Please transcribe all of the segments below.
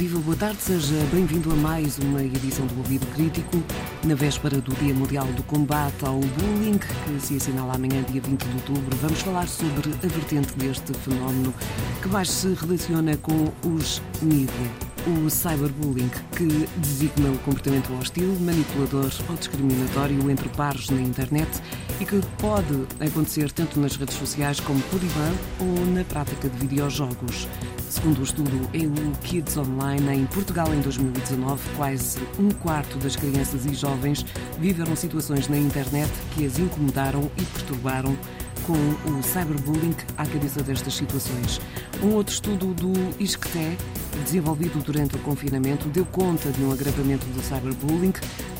Viva, boa tarde, seja bem-vindo a mais uma edição do Ouvido Crítico, na véspera do Dia Mundial do Combate ao Bullying, que se assinala amanhã, dia 20 de outubro. Vamos falar sobre a vertente deste fenómeno que mais se relaciona com os mídias o cyberbullying, que designa o comportamento hostil, manipulador ou discriminatório entre pares na internet e que pode acontecer tanto nas redes sociais como por e-mail ou na prática de videojogos. Segundo o estudo EU Kids Online, em Portugal em 2019, quase um quarto das crianças e jovens viveram situações na internet que as incomodaram e perturbaram com o cyberbullying à cabeça destas situações. Um outro estudo do ISCTE, desenvolvido durante o confinamento, deu conta de um agravamento do cyberbullying,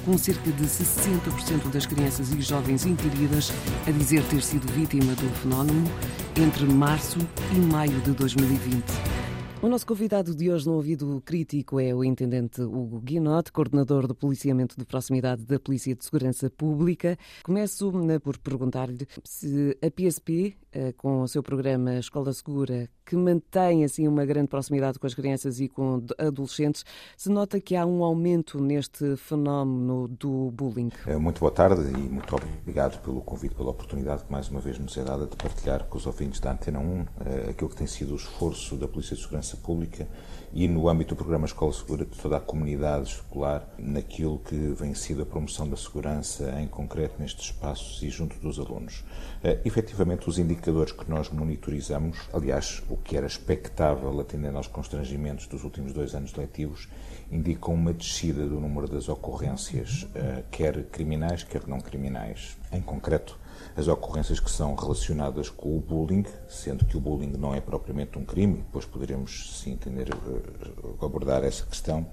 com cerca de 60% das crianças e jovens inquiridas a dizer ter sido vítima do fenómeno entre março e maio de 2020. O nosso convidado de hoje no ouvido crítico é o intendente Hugo Guinot, coordenador do policiamento de proximidade da Polícia de Segurança Pública. Começo né, por perguntar-lhe se a PSP, eh, com o seu programa Escola Segura, que mantém assim uma grande proximidade com as crianças e com adolescentes, se nota que há um aumento neste fenómeno do bullying. Eh, muito boa tarde e muito obrigado pelo convite, pela oportunidade que mais uma vez nos é dada de partilhar com os ouvintes da Antena 1 eh, aquilo que tem sido o esforço da Polícia de Segurança Segurança Pública e no âmbito do programa Escola Segura de toda a comunidade escolar naquilo que vem sido a promoção da segurança em concreto nestes espaços e junto dos alunos. Uh, efetivamente, os indicadores que nós monitorizamos, aliás, o que era expectável atendendo aos constrangimentos dos últimos dois anos letivos, indicam uma descida do número das ocorrências, uh, quer criminais, quer não criminais. Em concreto, as ocorrências que são relacionadas com o bullying, sendo que o bullying não é propriamente um crime, depois poderemos sim entender, eh, abordar essa questão,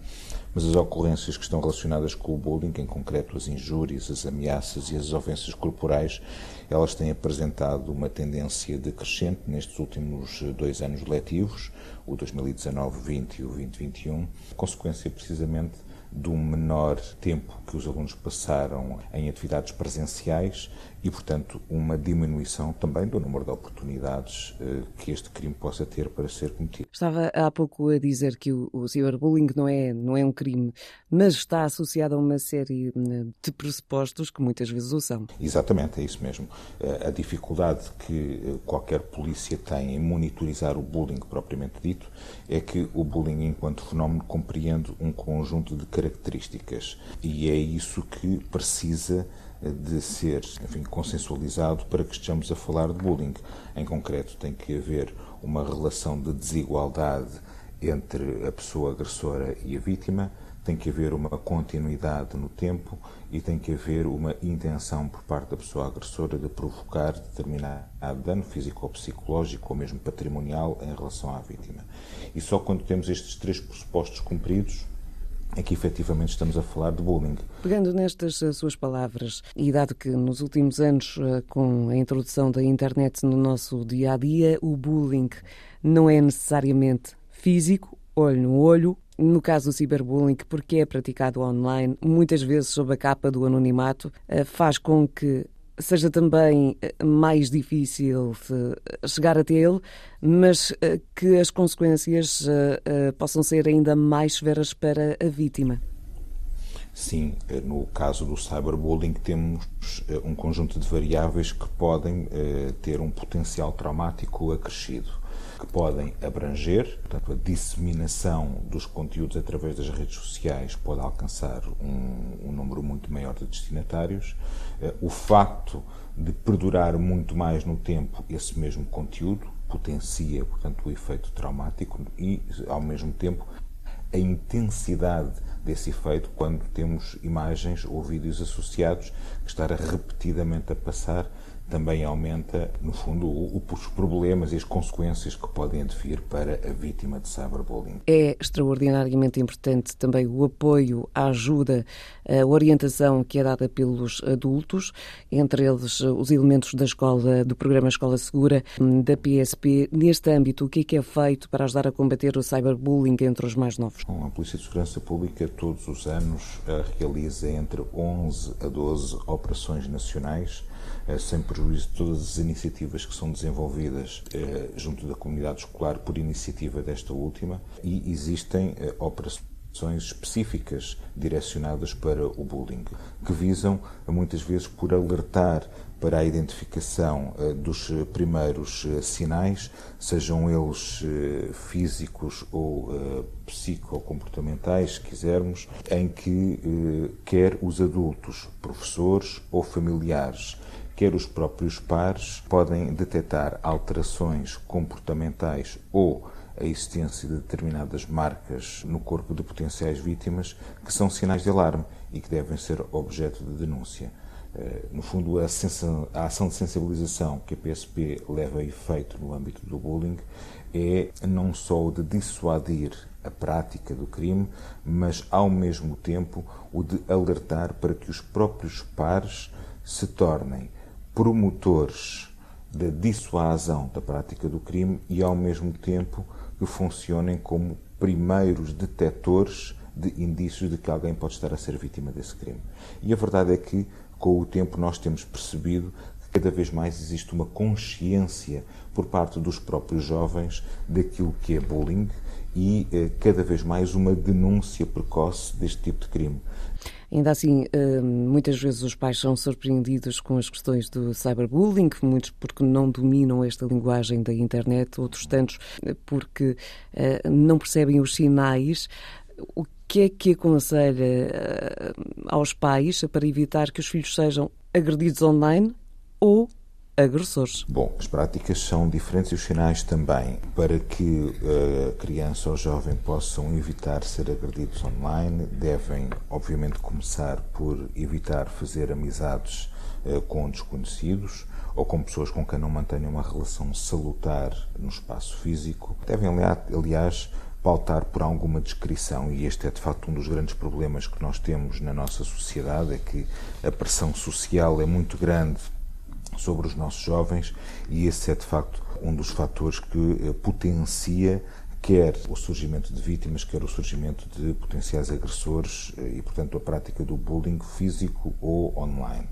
mas as ocorrências que estão relacionadas com o bullying, em concreto as injúrias, as ameaças e as ofensas corporais, elas têm apresentado uma tendência decrescente nestes últimos eh, dois anos letivos, o 2019-20 e o 2021, consequência precisamente do menor tempo que os alunos passaram em atividades presenciais e, portanto, uma diminuição também do número de oportunidades eh, que este crime possa ter para ser cometido. Estava há pouco a dizer que o, o ciberbullying não é, não é um crime, mas está associado a uma série hum, de pressupostos que muitas vezes o são. Exatamente, é isso mesmo. Eh, a dificuldade que eh, qualquer polícia tem em monitorizar o bullying propriamente dito é que o bullying, enquanto fenómeno, compreende um conjunto de características e é isso que precisa de ser enfim, consensualizado para que estejamos a falar de bullying. Em concreto, tem que haver uma relação de desigualdade entre a pessoa agressora e a vítima, tem que haver uma continuidade no tempo e tem que haver uma intenção por parte da pessoa agressora de provocar determinado dano físico ou psicológico ou mesmo patrimonial em relação à vítima. E só quando temos estes três pressupostos cumpridos é que efetivamente estamos a falar de bullying. Pegando nestas eh, suas palavras, e dado que nos últimos anos, eh, com a introdução da internet no nosso dia a dia, o bullying não é necessariamente físico, olho no olho. No caso do ciberbullying, porque é praticado online, muitas vezes sob a capa do anonimato, eh, faz com que seja também eh, mais difícil chegar até ele, mas eh, que as consequências eh, possam ser ainda mais severas para a vítima. Sim, no caso do cyberbullying temos um conjunto de variáveis que podem ter um potencial traumático acrescido que podem abranger, portanto, a disseminação dos conteúdos através das redes sociais pode alcançar um, um número muito maior de destinatários. Eh, o facto de perdurar muito mais no tempo esse mesmo conteúdo potencia, portanto, o efeito traumático e, ao mesmo tempo, a intensidade desse efeito quando temos imagens ou vídeos associados que estar repetidamente a passar também aumenta, no fundo, os problemas e as consequências que podem advir para a vítima de cyberbullying. É extraordinariamente importante também o apoio, a ajuda, a orientação que é dada pelos adultos, entre eles os elementos da escola, do programa Escola Segura, da PSP. Neste âmbito, o que é que é feito para ajudar a combater o cyberbullying entre os mais novos? Bom, a Polícia de Segurança Pública todos os anos eh, realiza entre 11 a 12 operações nacionais sem prejuízo de todas as iniciativas que são desenvolvidas junto da comunidade escolar por iniciativa desta última e existem operações específicas direcionadas para o bullying, que visam muitas vezes por alertar para a identificação uh, dos primeiros uh, sinais, sejam eles uh, físicos ou psicocomportamentais, se quisermos, em que quer os adultos, professores ou familiares, quer os próprios pares podem detectar alterações comportamentais ou a existência de determinadas marcas no corpo de potenciais vítimas que são sinais de alarme e que devem ser objeto de denúncia. Eh, no fundo, a, ação de sensibilização que a PSP leva a efeito no âmbito do bullying é não só de dissuadir a prática do crime, mas ao mesmo tempo o de alertar para que os próprios pares se tornem promotores da dissuasão da prática do crime e ao mesmo tempo que funcionem como primeiros detectores de indícios de que alguém pode estar a ser vítima desse crime. E a verdade é que, com o tempo, nós temos percebido que cada vez mais existe uma consciência por parte dos próprios jovens daquilo que é bullying e eh, cada vez mais uma denúncia precoce deste tipo de crime. Ainda assim, eh, muitas vezes os pais são surpreendidos com as questões do cyberbullying, muitos porque não dominam esta linguagem da internet, outros tantos eh, porque não percebem os sinais. O que é que aconselha aos pais para evitar que os filhos sejam agredidos online ou agressores. Bom, as práticas são diferentes e os sinais também. Para que a criança ou jovem possam evitar ser agredidos online, devem, obviamente, começar por evitar fazer amizades eh, com desconhecidos ou com pessoas com quem não mantenham uma relação salutar no espaço físico. Devem, aliás, pautar por alguma descrição, e este é de facto um dos grandes problemas que nós temos na nossa sociedade, é que a pressão social é muito grande sobre os nossos jovens e esse é de facto um dos fatores que eh, potencia quer o surgimento de vítimas, quer o surgimento de potenciais agressores eh, e, portanto, a prática do bullying físico ou online.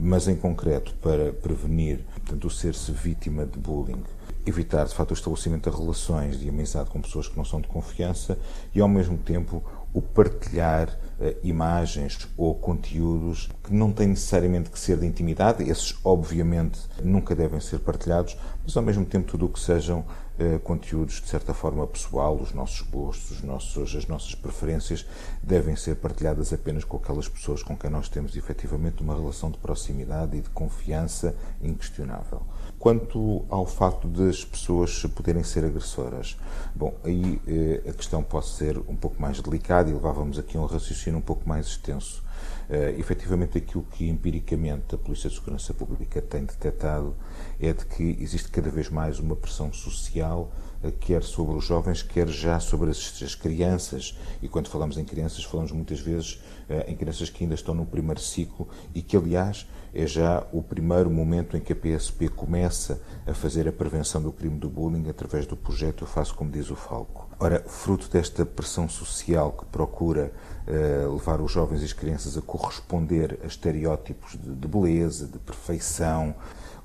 Mas, em concreto, para prevenir portanto, o ser-se vítima de bullying, evitar, de facto, o estabelecimento de relações de amizade com pessoas que não são de confiança e, ao mesmo tempo, o partilhar uh, imagens ou conteúdos que não têm necessariamente que ser de intimidade, esses obviamente nunca devem ser partilhados, mas ao mesmo tempo tudo o que sejam uh, conteúdos de certa forma pessoal, os nossos gostos, os nossos, as nossas preferências, devem ser partilhadas apenas com aquelas pessoas com quem nós temos efetivamente uma relação de proximidade e de confiança inquestionável. Quanto ao facto das pessoas poderem ser agressoras, bom, aí eh, a questão pode ser um pouco mais delicada e levávamos aqui um raciocínio um pouco mais extenso. Uh, efetivamente, aquilo que empiricamente a Polícia de Segurança Pública tem detectado é de que existe cada vez mais uma pressão social, quer sobre os jovens, quer já sobre as, as, crianças. E quando falamos em crianças, falamos muitas vezes uh, em crianças que ainda estão no primeiro ciclo e que, aliás, é já o primeiro momento em que a PSP começa a fazer a prevenção do crime do bullying através do projeto Eu Faço Como Diz o Falco. Ora, fruto desta pressão social que procura uh, levar os jovens e as crianças a corresponder a estereótipos de, de beleza, de perfeição,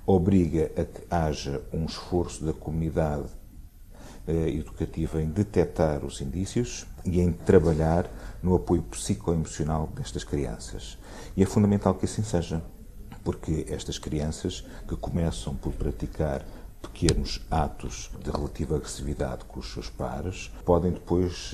obriga a que haja um esforço da comunidade educativa em detectar os indícios e em trabalhar no apoio psicoemocional destas crianças. E é fundamental que assim seja, porque estas crianças que começam por praticar pequenos atos de relativa agressividade com os seus pares podem depois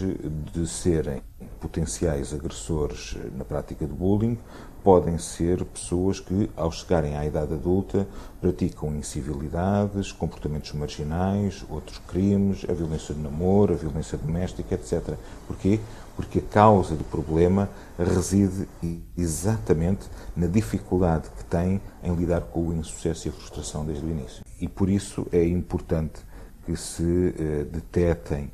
de serem potenciais agressores na prática de bullying podem ser pessoas que, ao chegarem à idade adulta, praticam incivilidades, comportamentos marginais, outros crimes, a violência de namoro, a violência doméstica, etc. Porquê? Porque a causa do problema reside exatamente na dificuldade que têm em lidar com o insucesso e a frustração desde o início. E por isso é importante que se uh, detetem uh,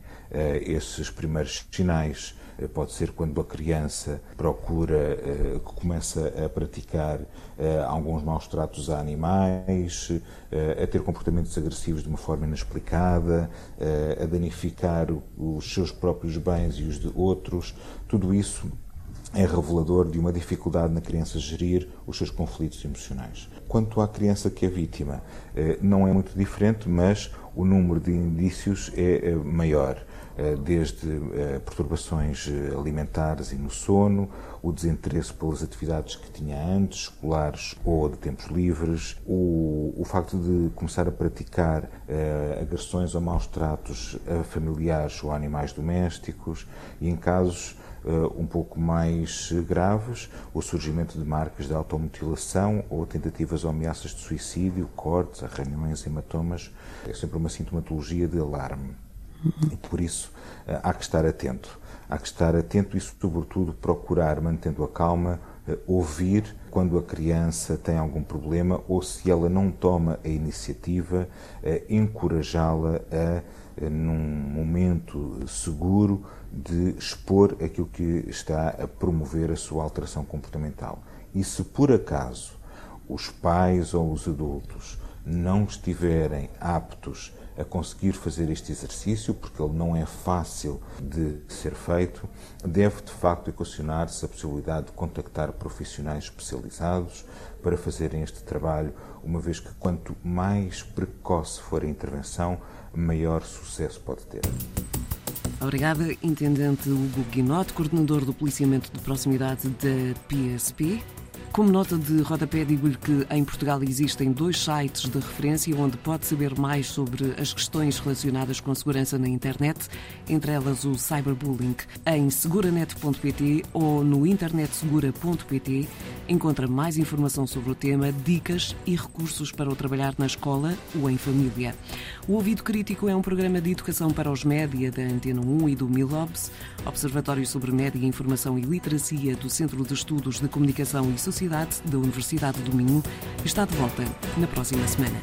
esses primeiros sinais eh, pode ser quando a criança procura, eh, começa a praticar eh, alguns maus tratos a animais, a ter comportamentos agressivos de uma forma inexplicada, a danificar os seus próprios bens e os de outros. Tudo isso é revelador de uma dificuldade na criança gerir os seus conflitos emocionais. Quanto à criança que é vítima, eh, não é muito diferente, mas o número de indícios é eh, maior. Eh, desde eh, perturbações eh, alimentares e no sono, o desinteresse pelas atividades que tinha antes, escolares ou de tempos livres, o, o facto de começar a praticar agressões ou maus tratos a familiares ou a animais domésticos e, em casos um pouco mais graves, o surgimento de marcas de automutilação ou tentativas ou ameaças de suicídio, cortes, arranhões, hematomas. É sempre uma sintomatologia de alarme. E por isso eh, há que estar atento. Há que estar atento e, sobretudo, procurar, mantendo a calma, eh, ouvir quando a criança tem algum problema ou se ela não toma a iniciativa, eh, encorajá-la a, num momento seguro, de expor aquilo que está a promover a sua alteração comportamental. E se por acaso os pais ou os adultos não estiverem aptos a conseguir fazer este exercício, porque ele não é fácil de ser feito, deve de facto equacionar-se a possibilidade de contactar profissionais especializados para fazerem este trabalho, uma vez que quanto mais precoce for a intervenção, maior sucesso pode ter. Obrigada, Intendente Hugo Guinote, coordenador do policiamento de proximidade da PSP. Como nota de rodapé, digo-lhe que em Portugal existem dois sites de referência onde pode saber mais sobre as questões relacionadas com segurança na internet, entre elas o cyberbullying. Em seguranet.pt ou no internetsegura.pt encontra mais informação sobre o tema, dicas e recursos para o trabalhar na escola ou em família. O Ouvido Crítico é um programa de educação para os média da Antena 1 e do Milobs, Observatório sobre Média, Informação e Literacia do Centro de Estudos de Comunicação e Sociedade da Universidade do Minho está de volta na próxima semana.